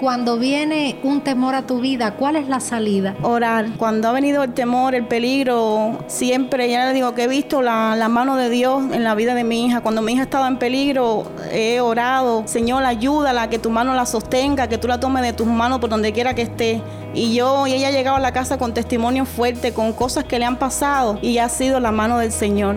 Cuando viene un temor a tu vida, ¿cuál es la salida? Orar. Cuando ha venido el temor, el peligro, siempre ya le digo que he visto la, la mano de Dios en la vida de mi hija. Cuando mi hija estaba en peligro, he orado. Señor, ayúdala, que tu mano la sostenga, que tú la tomes de tus manos por donde quiera que esté. Y yo y ella ha llegado a la casa con testimonio fuerte, con cosas que le han pasado y ha sido la mano del Señor.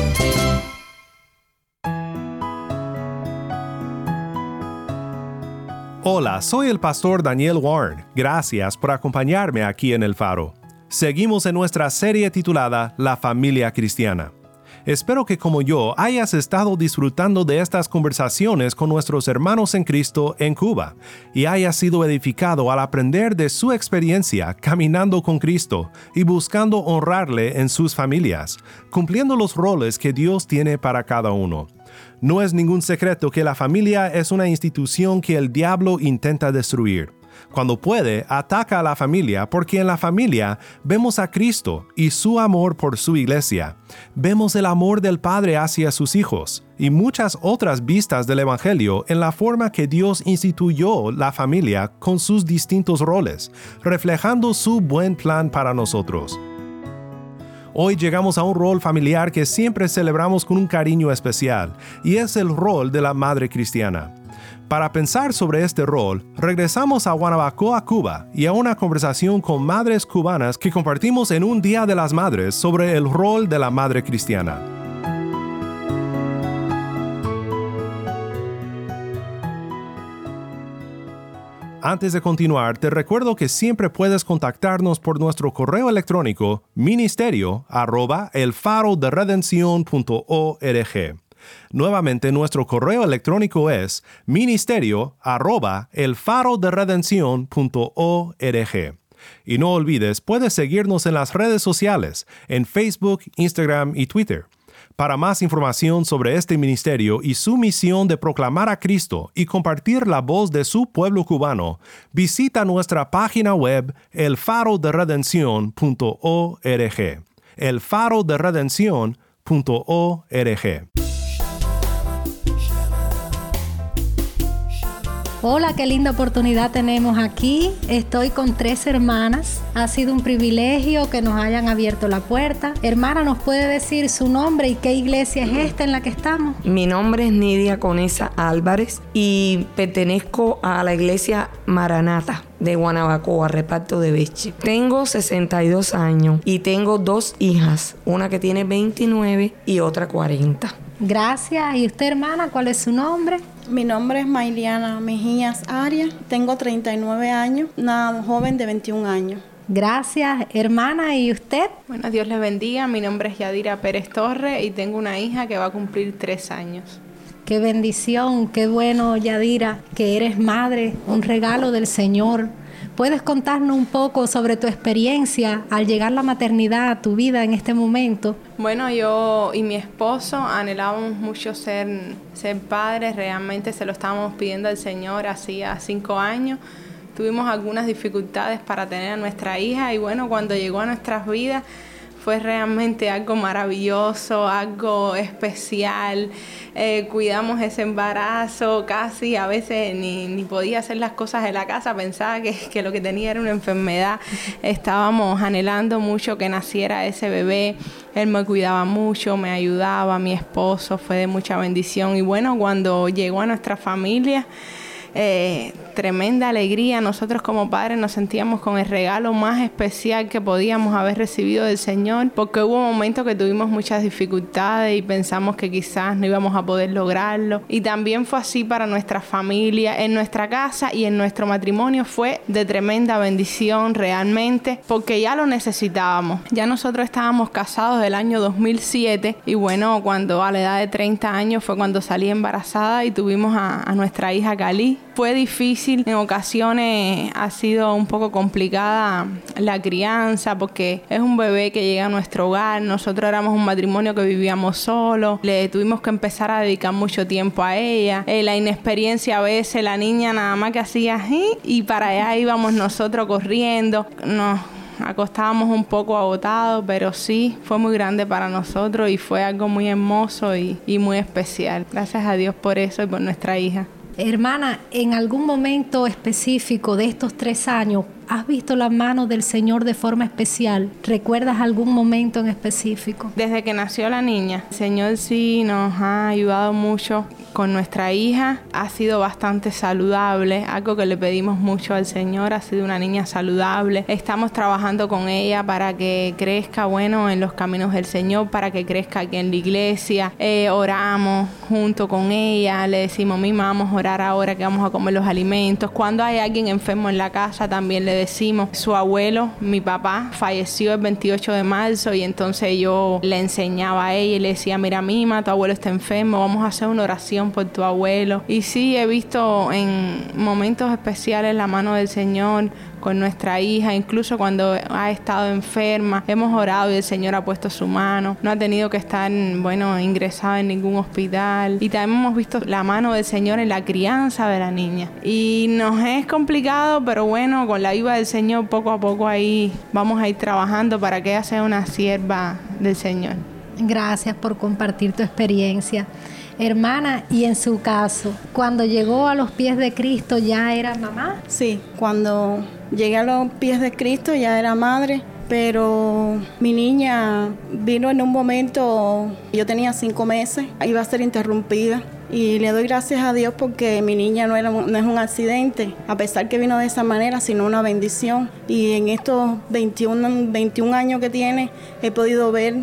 Hola, soy el pastor Daniel Warren. Gracias por acompañarme aquí en El Faro. Seguimos en nuestra serie titulada La familia cristiana. Espero que como yo hayas estado disfrutando de estas conversaciones con nuestros hermanos en Cristo en Cuba y hayas sido edificado al aprender de su experiencia caminando con Cristo y buscando honrarle en sus familias, cumpliendo los roles que Dios tiene para cada uno. No es ningún secreto que la familia es una institución que el diablo intenta destruir. Cuando puede, ataca a la familia porque en la familia vemos a Cristo y su amor por su iglesia. Vemos el amor del Padre hacia sus hijos y muchas otras vistas del Evangelio en la forma que Dios instituyó la familia con sus distintos roles, reflejando su buen plan para nosotros. Hoy llegamos a un rol familiar que siempre celebramos con un cariño especial, y es el rol de la madre cristiana. Para pensar sobre este rol, regresamos a Guanabacoa, Cuba, y a una conversación con madres cubanas que compartimos en un Día de las Madres sobre el rol de la madre cristiana. Antes de continuar, te recuerdo que siempre puedes contactarnos por nuestro correo electrónico ministerio arroba. Nuevamente, nuestro correo electrónico es ministerio arroba. Y no olvides, puedes seguirnos en las redes sociales, en Facebook, Instagram y Twitter. Para más información sobre este ministerio y su misión de proclamar a Cristo y compartir la voz de su pueblo cubano, visita nuestra página web elfaroderedencion.org. elfaroderedencion.org. Hola, qué linda oportunidad tenemos aquí. Estoy con tres hermanas. Ha sido un privilegio que nos hayan abierto la puerta. Hermana, ¿nos puede decir su nombre y qué iglesia es esta en la que estamos? Mi nombre es Nidia Conesa Álvarez y pertenezco a la iglesia Maranata de Guanabacoa, reparto de Beche. Tengo 62 años y tengo dos hijas, una que tiene 29 y otra 40. Gracias. ¿Y usted, hermana, cuál es su nombre? Mi nombre es Mailiana Mejías Arias, tengo 39 años, una joven de 21 años. Gracias, hermana. ¿Y usted? Bueno, Dios le bendiga. Mi nombre es Yadira Pérez Torre y tengo una hija que va a cumplir tres años. Qué bendición, qué bueno, Yadira, que eres madre, un regalo del Señor. ¿Puedes contarnos un poco sobre tu experiencia al llegar la maternidad a tu vida en este momento? Bueno, yo y mi esposo anhelábamos mucho ser, ser padres, realmente se lo estábamos pidiendo al Señor hacía cinco años. Tuvimos algunas dificultades para tener a nuestra hija y bueno, cuando llegó a nuestras vidas, fue realmente algo maravilloso, algo especial. Eh, cuidamos ese embarazo, casi a veces ni, ni, podía hacer las cosas de la casa, pensaba que, que, lo que tenía era una enfermedad. Estábamos anhelando mucho que naciera ese bebé. Él me cuidaba mucho, me ayudaba, mi esposo fue de mucha bendición. Y bueno, cuando llegó a nuestra familia, eh, tremenda alegría. Nosotros como padres nos sentíamos con el regalo más especial que podíamos haber recibido del Señor, porque hubo momentos que tuvimos muchas dificultades y pensamos que quizás no íbamos a poder lograrlo. Y también fue así para nuestra familia, en nuestra casa y en nuestro matrimonio fue de tremenda bendición realmente, porque ya lo necesitábamos. Ya nosotros estábamos casados del año 2007 y bueno, cuando a la edad de 30 años fue cuando salí embarazada y tuvimos a, nuestra hija Cali. Fue difícil, en ocasiones ha sido un poco complicada la crianza porque es un bebé que llega a nuestro hogar. Nosotros éramos un matrimonio que vivíamos solo, le tuvimos que empezar a dedicar mucho tiempo a ella. Eh, la inexperiencia a veces, la niña nada más que hacía así y para allá íbamos nosotros corriendo. Nos acostábamos un poco agotados, pero sí, fue muy grande para nosotros y fue algo muy hermoso y, y muy especial. Gracias a Dios por eso y por nuestra hija. Hermana, en algún momento específico de estos tres años, ¿has visto la mano del Señor de forma especial? ¿Recuerdas algún momento en específico? Desde que nació la niña, el Señor sí nos ha ayudado mucho con nuestra hija. Ha sido bastante saludable, algo que le pedimos mucho al Señor, ha sido una niña saludable. Estamos trabajando con ella para que crezca, bueno, en los caminos del Señor, para que crezca aquí en la iglesia. Eh, oramos junto con ella, le decimos, misma, vamos a orar ahora que vamos a comer los alimentos. Cuando hay alguien enfermo en la casa, también le decimos, su abuelo, mi papá, falleció el 28 de marzo y entonces yo le enseñaba a ella y le decía, mira, Mima, tu abuelo está enfermo, vamos a hacer una oración por tu abuelo. Y sí, he visto en momentos especiales la mano del Señor con nuestra hija, incluso cuando ha estado enferma, hemos orado y el Señor ha puesto su mano, no ha tenido que estar, bueno, ingresada en ningún hospital y también hemos visto la mano del Señor en la crianza de la niña. Y nos es complicado, pero bueno, con la ayuda del Señor poco a poco ahí vamos a ir trabajando para que ella sea una sierva del Señor. Gracias por compartir tu experiencia. Hermana, y en su caso, cuando llegó a los pies de Cristo, ¿ya era mamá? Sí, cuando llegué a los pies de Cristo ya era madre, pero mi niña vino en un momento, yo tenía cinco meses, iba a ser interrumpida. Y le doy gracias a Dios porque mi niña no, era, no es un accidente, a pesar que vino de esa manera, sino una bendición. Y en estos 21, 21 años que tiene, he podido ver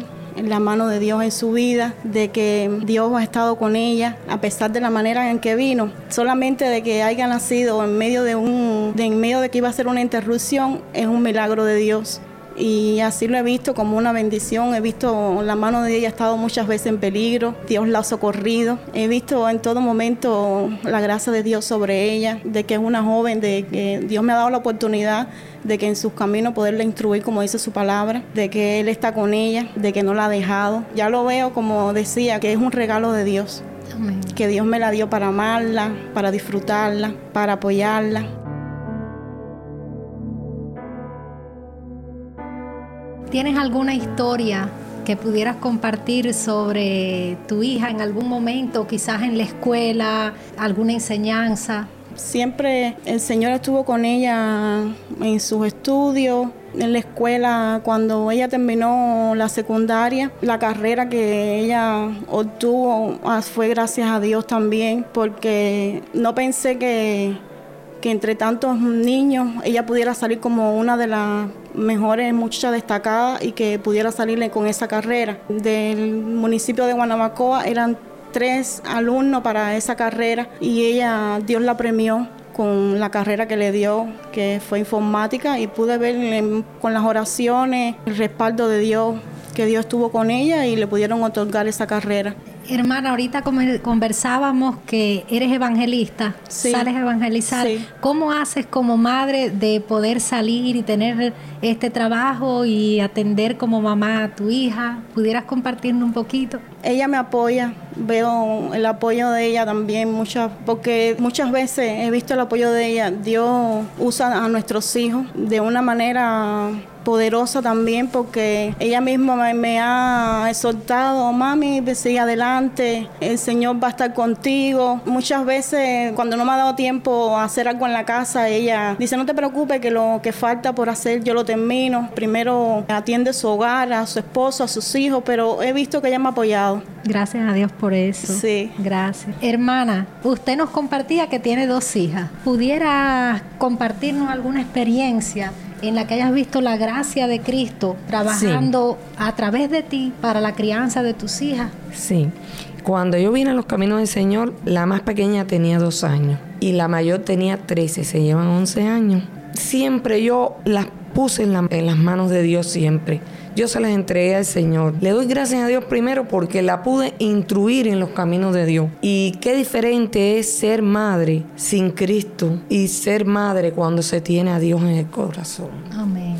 la mano de Dios en su vida, de que Dios ha estado con ella, a pesar de la manera en que vino. Solamente de que haya nacido en medio de un, de en medio de que iba a ser una interrupción, es un milagro de Dios. Y así lo he visto como una bendición. He visto la mano de ella ha estado muchas veces en peligro. Dios la ha socorrido. He visto en todo momento la gracia de Dios sobre ella, de que es una joven, de que Dios me ha dado la oportunidad de que en sus caminos poderla instruir como dice su palabra, de que Él está con ella, de que no la ha dejado. Ya lo veo como decía, que es un regalo de Dios. Amén. Que Dios me la dio para amarla, para disfrutarla, para apoyarla. ¿Tienes alguna historia que pudieras compartir sobre tu hija en algún momento, quizás en la escuela, alguna enseñanza? Siempre el Señor estuvo con ella en sus estudios, en la escuela, cuando ella terminó la secundaria, la carrera que ella obtuvo ah, fue gracias a Dios también, porque no pensé que, que entre tantos niños ella pudiera salir como una de las mejores muchachas destacadas y que pudiera salirle con esa carrera. Del municipio de Guanabacoa eran tres alumnos para esa carrera y ella, Dios la premió con la carrera que le dio, que fue informática, y pude ver con las oraciones el respaldo de Dios, que Dios estuvo con ella y le pudieron otorgar esa carrera. Hermana, ahorita conversábamos que eres evangelista, Sí. sales a evangelizar. Sí. ¿Cómo haces como madre de poder salir y tener este trabajo y atender como mamá a tu hija? ¿Pudieras compartirnos un poquito? Ella me apoya, veo el apoyo de ella también, muchas, porque muchas veces he visto el apoyo de ella. Dios usa a nuestros hijos de una manera poderosa también porque ella misma me, me ha exhortado, mami, sigue adelante, el Señor va a estar contigo. Muchas veces cuando no me ha dado tiempo a hacer algo en la casa, ella dice, no te preocupes que lo que falta por hacer yo lo termino. Primero atiende su hogar, a su esposo, a sus hijos, pero he visto que ella me ha apoyado. Gracias a Dios por eso. Sí. Gracias. Hermana, usted nos compartía que tiene dos hijas. ¿Pudiera compartirnos alguna experiencia en la que hayas visto la gracia de Cristo trabajando a través de ti para la crianza de tus hijas? Sí. Cuando yo vine a los caminos del Señor, la más pequeña tenía dos años y la mayor tenía 13, se llevan 11 años. Siempre yo las puse en, la- en las manos de Dios, siempre. Yo se las entregué al Señor. Le doy gracias a Dios primero porque la pude instruir en los caminos de Dios. Y qué diferente es ser madre sin Cristo y ser madre cuando se tiene a Dios en el corazón. Amén.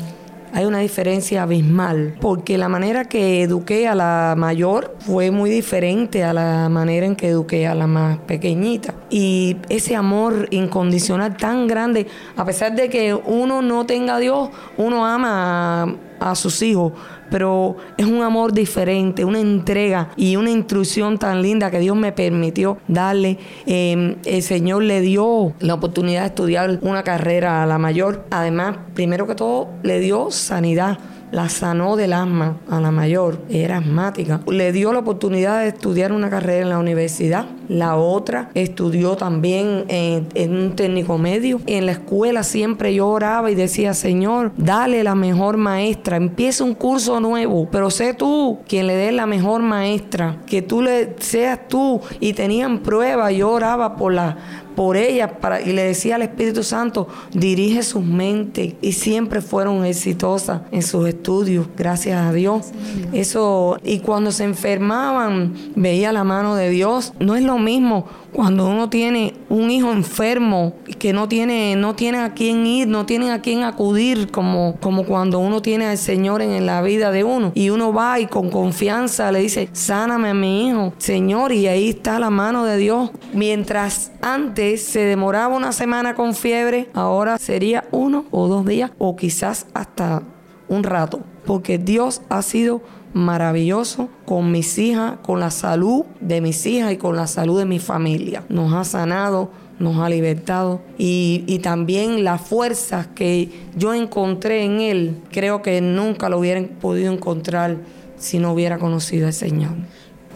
Hay una diferencia abismal, porque la manera que eduqué a la mayor fue muy diferente a la manera en que eduqué a la más pequeñita. Y ese amor incondicional tan grande, a pesar de que uno no tenga a Dios, uno ama a, a sus hijos, pero es un amor diferente, una entrega y una instrucción tan linda que Dios me permitió darle. Eh, el Señor le dio la oportunidad de estudiar una carrera a la mayor. Además, primero que todo, le dio sanidad. La sanó del asma a la mayor, era asmática. Le dio la oportunidad de estudiar una carrera en la universidad. La otra estudió también en, en un técnico medio. En la escuela siempre yo oraba y decía, Señor, dale la mejor maestra, empieza un curso nuevo, pero sé tú quien le dé la mejor maestra, que tú le seas tú. Y tenían pruebas, yo oraba por la por ella para, y le decía al Espíritu Santo, dirige sus mentes y siempre fueron exitosas en sus estudios, gracias a Dios. Eso, y cuando se enfermaban, veía la mano de Dios. No es lo mismo cuando uno tiene un hijo enfermo que no tiene, no tiene a quién ir, no tiene a quién acudir, como, como cuando uno tiene al Señor en la vida de uno. Y uno va y con confianza le dice, sáname a mi hijo, Señor, y ahí está la mano de Dios. Mientras antes se demoraba una semana con fiebre, ahora sería uno o dos días, o quizás hasta un rato, porque Dios ha sido maravilloso con mis hijas, con la salud de mis hijas y con la salud de mi familia. Nos ha sanado, nos ha libertado y, y también las fuerzas que yo encontré en Él, creo que nunca lo hubieran podido encontrar si no hubiera conocido al Señor.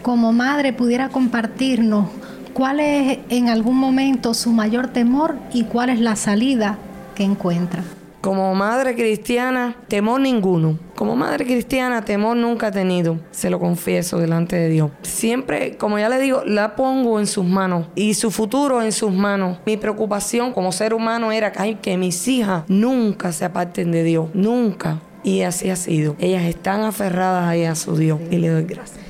Como madre, pudiera compartirnos cuál es en algún momento su mayor temor y cuál es la salida que encuentra. Como madre cristiana, temor ninguno. Como madre cristiana, temor nunca he tenido, se lo confieso delante de Dios. Siempre, como ya le digo, la pongo en sus manos y su futuro en sus manos. Mi preocupación como ser humano era que mis hijas nunca se aparten de Dios, nunca. Y así ha sido. Ellas están aferradas ahí a su Dios y le doy gracias.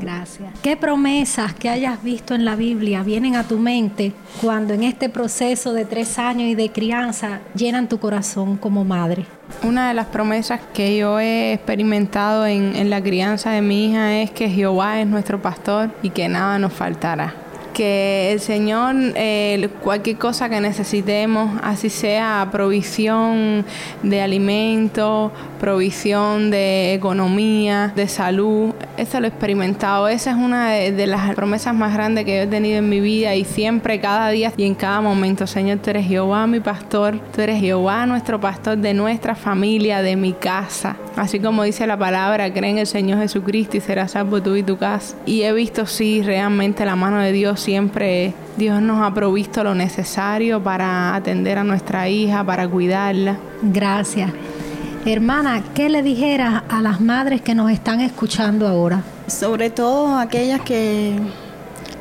Gracias. ¿Qué promesas que hayas visto en la Biblia vienen a tu mente cuando en este proceso de tres años y de crianza llenan tu corazón como madre? Una de las promesas que yo he experimentado en, en la crianza de mi hija es que Jehová es nuestro pastor y que nada nos faltará. Que el Señor, eh, cualquier cosa que necesitemos, así sea provisión de alimento, provisión de economía, de salud, eso lo he experimentado. Esa es una de, de las promesas más grandes que yo he tenido en mi vida y siempre, cada día y en cada momento, Señor, tú eres Jehová mi pastor, tú eres Jehová nuestro pastor de nuestra familia, de mi casa. Así como dice la palabra, cree en el Señor Jesucristo y serás salvo tú y tu casa. Y he visto, sí, realmente la mano de Dios siempre, Dios nos ha provisto lo necesario para atender a nuestra hija, para cuidarla. Gracias. Hermana, ¿qué le dijeras a las madres que nos están escuchando ahora? Sobre todo aquellas que,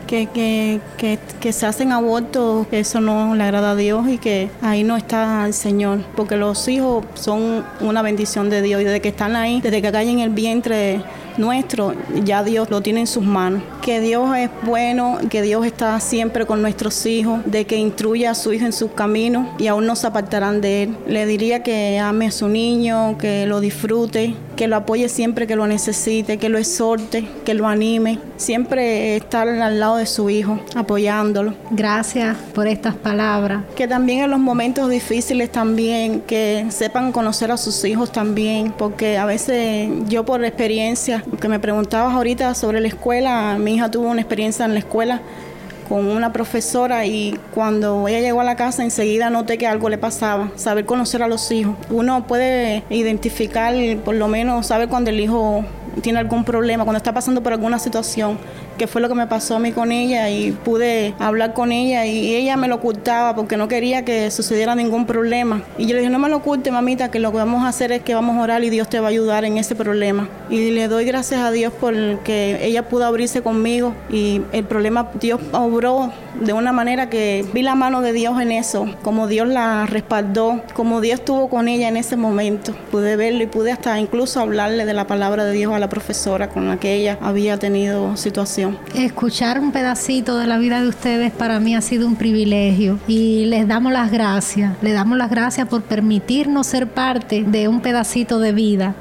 que, que, que, se hacen abortos, que eso no le agrada a Dios y que ahí no está el Señor. Porque los hijos son una bendición de Dios y desde que están ahí, desde que caen en el vientre nuestro, ya Dios lo tiene en sus manos. Que Dios es bueno, que Dios está siempre con nuestros hijos, de que instruya a su hijo en sus caminos y aún no se apartarán de él. Le diría que ame a su niño, que lo disfrute, que lo apoye siempre que lo necesite, que lo exhorte, que lo anime. Siempre estar al lado de su hijo, apoyándolo. Gracias por estas palabras. Que también en los momentos difíciles también, que sepan conocer a sus hijos también, porque a veces yo por experiencia, que me preguntabas ahorita sobre la escuela, mi hija tuvo una experiencia en la escuela con una profesora y cuando ella llegó a la casa enseguida noté que algo le pasaba, saber conocer a los hijos. Uno puede identificar, por lo menos saber cuando el hijo tiene algún problema, cuando está pasando por alguna situación, qué fue lo que me pasó a mí con ella y pude hablar con ella y ella me lo ocultaba porque no quería que sucediera ningún problema. Y yo le dije, no me lo oculte, mamita, que lo que vamos a hacer es que vamos a orar y Dios te va a ayudar en ese problema. Y le doy gracias a Dios por que ella pudo abrirse conmigo y el problema Dios obró de una manera que vi la mano de Dios en eso, como Dios la respaldó, como Dios estuvo con ella en ese momento. Pude verlo y pude hasta incluso hablarle de la palabra de Dios a la profesora con la que ella había tenido situación. Escuchar un pedacito de la vida de ustedes para mí ha sido un privilegio y les damos las gracias, les damos las gracias por permitirnos ser parte de un pedacito de vida.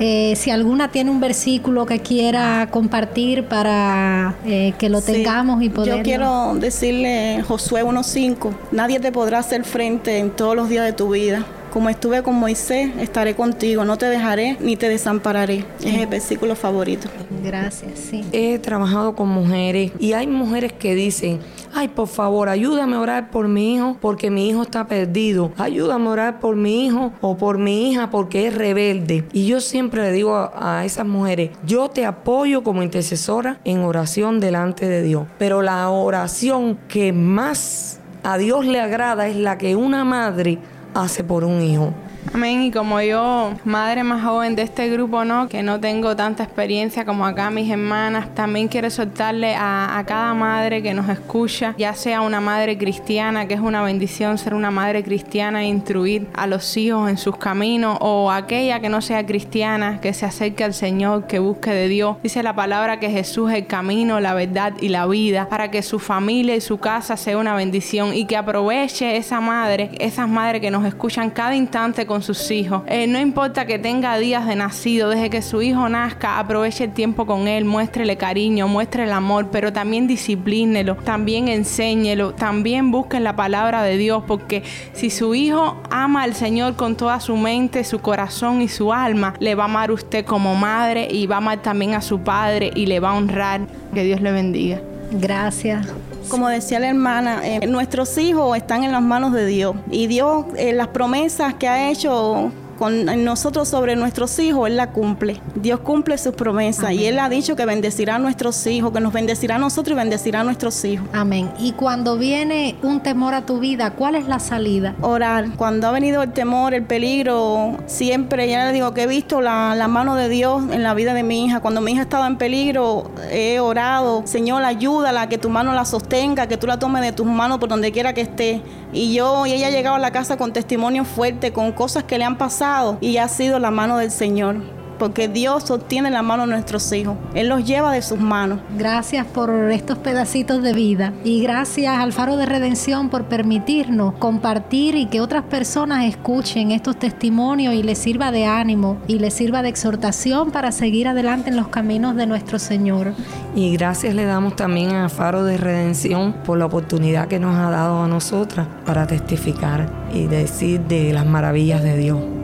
Eh, si alguna tiene un versículo que quiera compartir para eh, que lo tengamos y poder. Yo quiero decirle Josué 1.5, nadie te podrá hacer frente en todos los días de tu vida. Como estuve con Moisés, estaré contigo, no te dejaré ni te desampararé. Es el versículo favorito. Gracias, sí. He trabajado con mujeres y hay mujeres que dicen, ay, por favor, ayúdame a orar por mi hijo porque mi hijo está perdido. Ayúdame a orar por mi hijo o por mi hija porque es rebelde. Y yo siempre le digo a, a esas mujeres, yo te apoyo como intercesora en oración delante de Dios. Pero la oración que más a Dios le agrada es la que una madre hace por un hijo. Amén. Y como yo, madre más joven de este grupo, ¿no? Que no tengo tanta experiencia como acá mis hermanas, también quiero soltarle a, a, cada madre que nos escucha, ya sea una madre cristiana, que es una bendición ser una madre cristiana e instruir a los hijos en sus caminos, o aquella que no sea cristiana, que se acerque al Señor, que busque de Dios. Dice la palabra que Jesús es el camino, la verdad y la vida, para que su familia y su casa sea una bendición y que aproveche esa madre, esas madres que nos escuchan cada instante con sus hijos. Eh, no importa que tenga días de nacido, desde que su hijo nazca, aproveche el tiempo con él, muéstrele cariño, muestre el amor, pero también disciplínelo, también enséñelo, también busquen la palabra de Dios, porque si su hijo ama al Señor con toda su mente, su corazón y su alma, le va a amar usted como madre y va a amar también a su padre y le va a honrar. Que Dios le bendiga. Gracias. Como decía la hermana, eh, nuestros hijos están en las manos de Dios. Y Dios, eh, las promesas que ha hecho con nosotros sobre nuestros hijos, Él la cumple. Dios cumple sus promesas y Él ha dicho que bendecirá a nuestros hijos, que nos bendecirá a nosotros y bendecirá a nuestros hijos. Amén. Y cuando viene un temor a tu vida, ¿cuál es la salida? Orar. Cuando ha venido el temor, el peligro, siempre, ya le digo que he visto la, la mano de Dios en la vida de mi hija. Cuando mi hija estaba en peligro, he orado, Señor, ayúdala, que tu mano la sostenga, que tú la tomes de tus manos por donde quiera que esté. Y yo, y ella ha llegado a la casa con testimonio fuerte, con cosas que le han pasado y ha sido la mano del Señor. Porque Dios sostiene la mano de nuestros hijos. Él los lleva de sus manos. Gracias por estos pedacitos de vida. Y gracias al Faro de Redención por permitirnos compartir y que otras personas escuchen estos testimonios y les sirva de ánimo y les sirva de exhortación para seguir adelante en los caminos de nuestro Señor. Y gracias le damos también a Faro de Redención por la oportunidad que nos ha dado a nosotras para testificar y decir de las maravillas de Dios.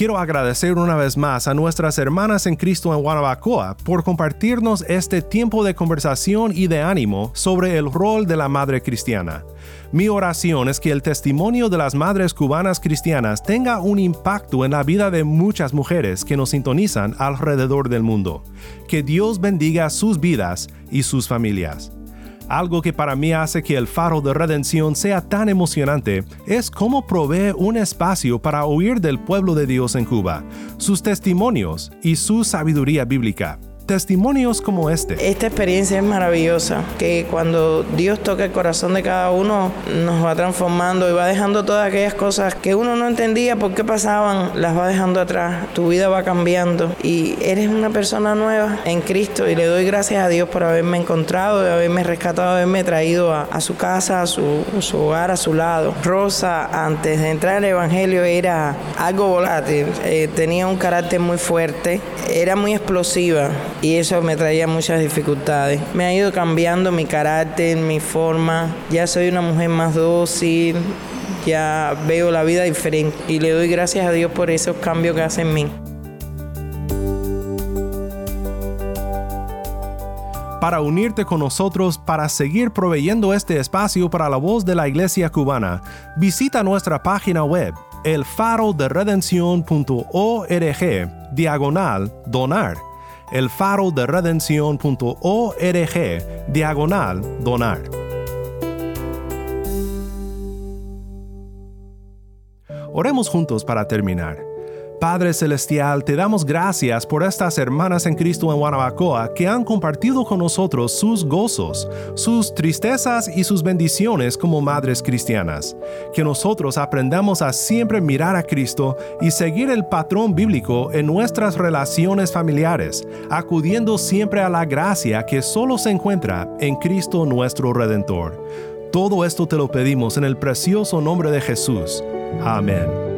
Quiero agradecer una vez más a nuestras hermanas en Cristo en Guanabacoa por compartirnos este tiempo de conversación y de ánimo sobre el rol de la madre cristiana. Mi oración es que el testimonio de las madres cubanas cristianas tenga un impacto en la vida de muchas mujeres que nos sintonizan alrededor del mundo. Que Dios bendiga sus vidas y sus familias. Algo que para mí hace que el faro de redención sea tan emocionante es cómo provee un espacio para oír del pueblo de Dios en Cuba, sus testimonios y su sabiduría bíblica testimonios como este. Esta experiencia es maravillosa, que cuando Dios toca el corazón de cada uno, nos va transformando y va dejando todas aquellas cosas que uno no entendía por qué pasaban, las va dejando atrás. Tu vida va cambiando y eres una persona nueva en Cristo y le doy gracias a Dios por haberme encontrado, de haberme rescatado, haberme traído a, su casa, a su, a su, hogar, a su lado. Rosa, antes de entrar al Evangelio, era algo volátil, eh, tenía un carácter muy fuerte, era muy explosiva y eso me traía muchas dificultades. Me ha ido cambiando mi carácter, mi forma. Ya soy una mujer más dócil, ya veo la vida diferente y le doy gracias a Dios por esos cambios que hace en mí. Para unirte con nosotros para seguir proveyendo este espacio para la voz de la Iglesia cubana, visita nuestra página web elfaroderedención.org diagonal donar elfaroderedención.org diagonal donar. Oremos juntos para terminar. Padre Celestial, te damos gracias por estas hermanas en Cristo en Guanabacoa que han compartido con nosotros sus gozos, sus tristezas y sus bendiciones como madres cristianas. Que nosotros aprendamos a siempre mirar a Cristo y seguir el patrón bíblico en nuestras relaciones familiares, acudiendo siempre a la gracia que solo se encuentra en Cristo nuestro Redentor. Todo esto te lo pedimos en el precioso nombre de Jesús. Amén.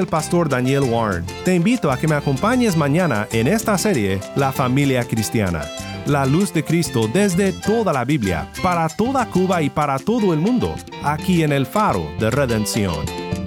El pastor Daniel Warren. Te invito a que me acompañes mañana en esta serie La familia cristiana. La luz de Cristo desde toda la Biblia, para toda Cuba y para todo el mundo, aquí en el faro de redención.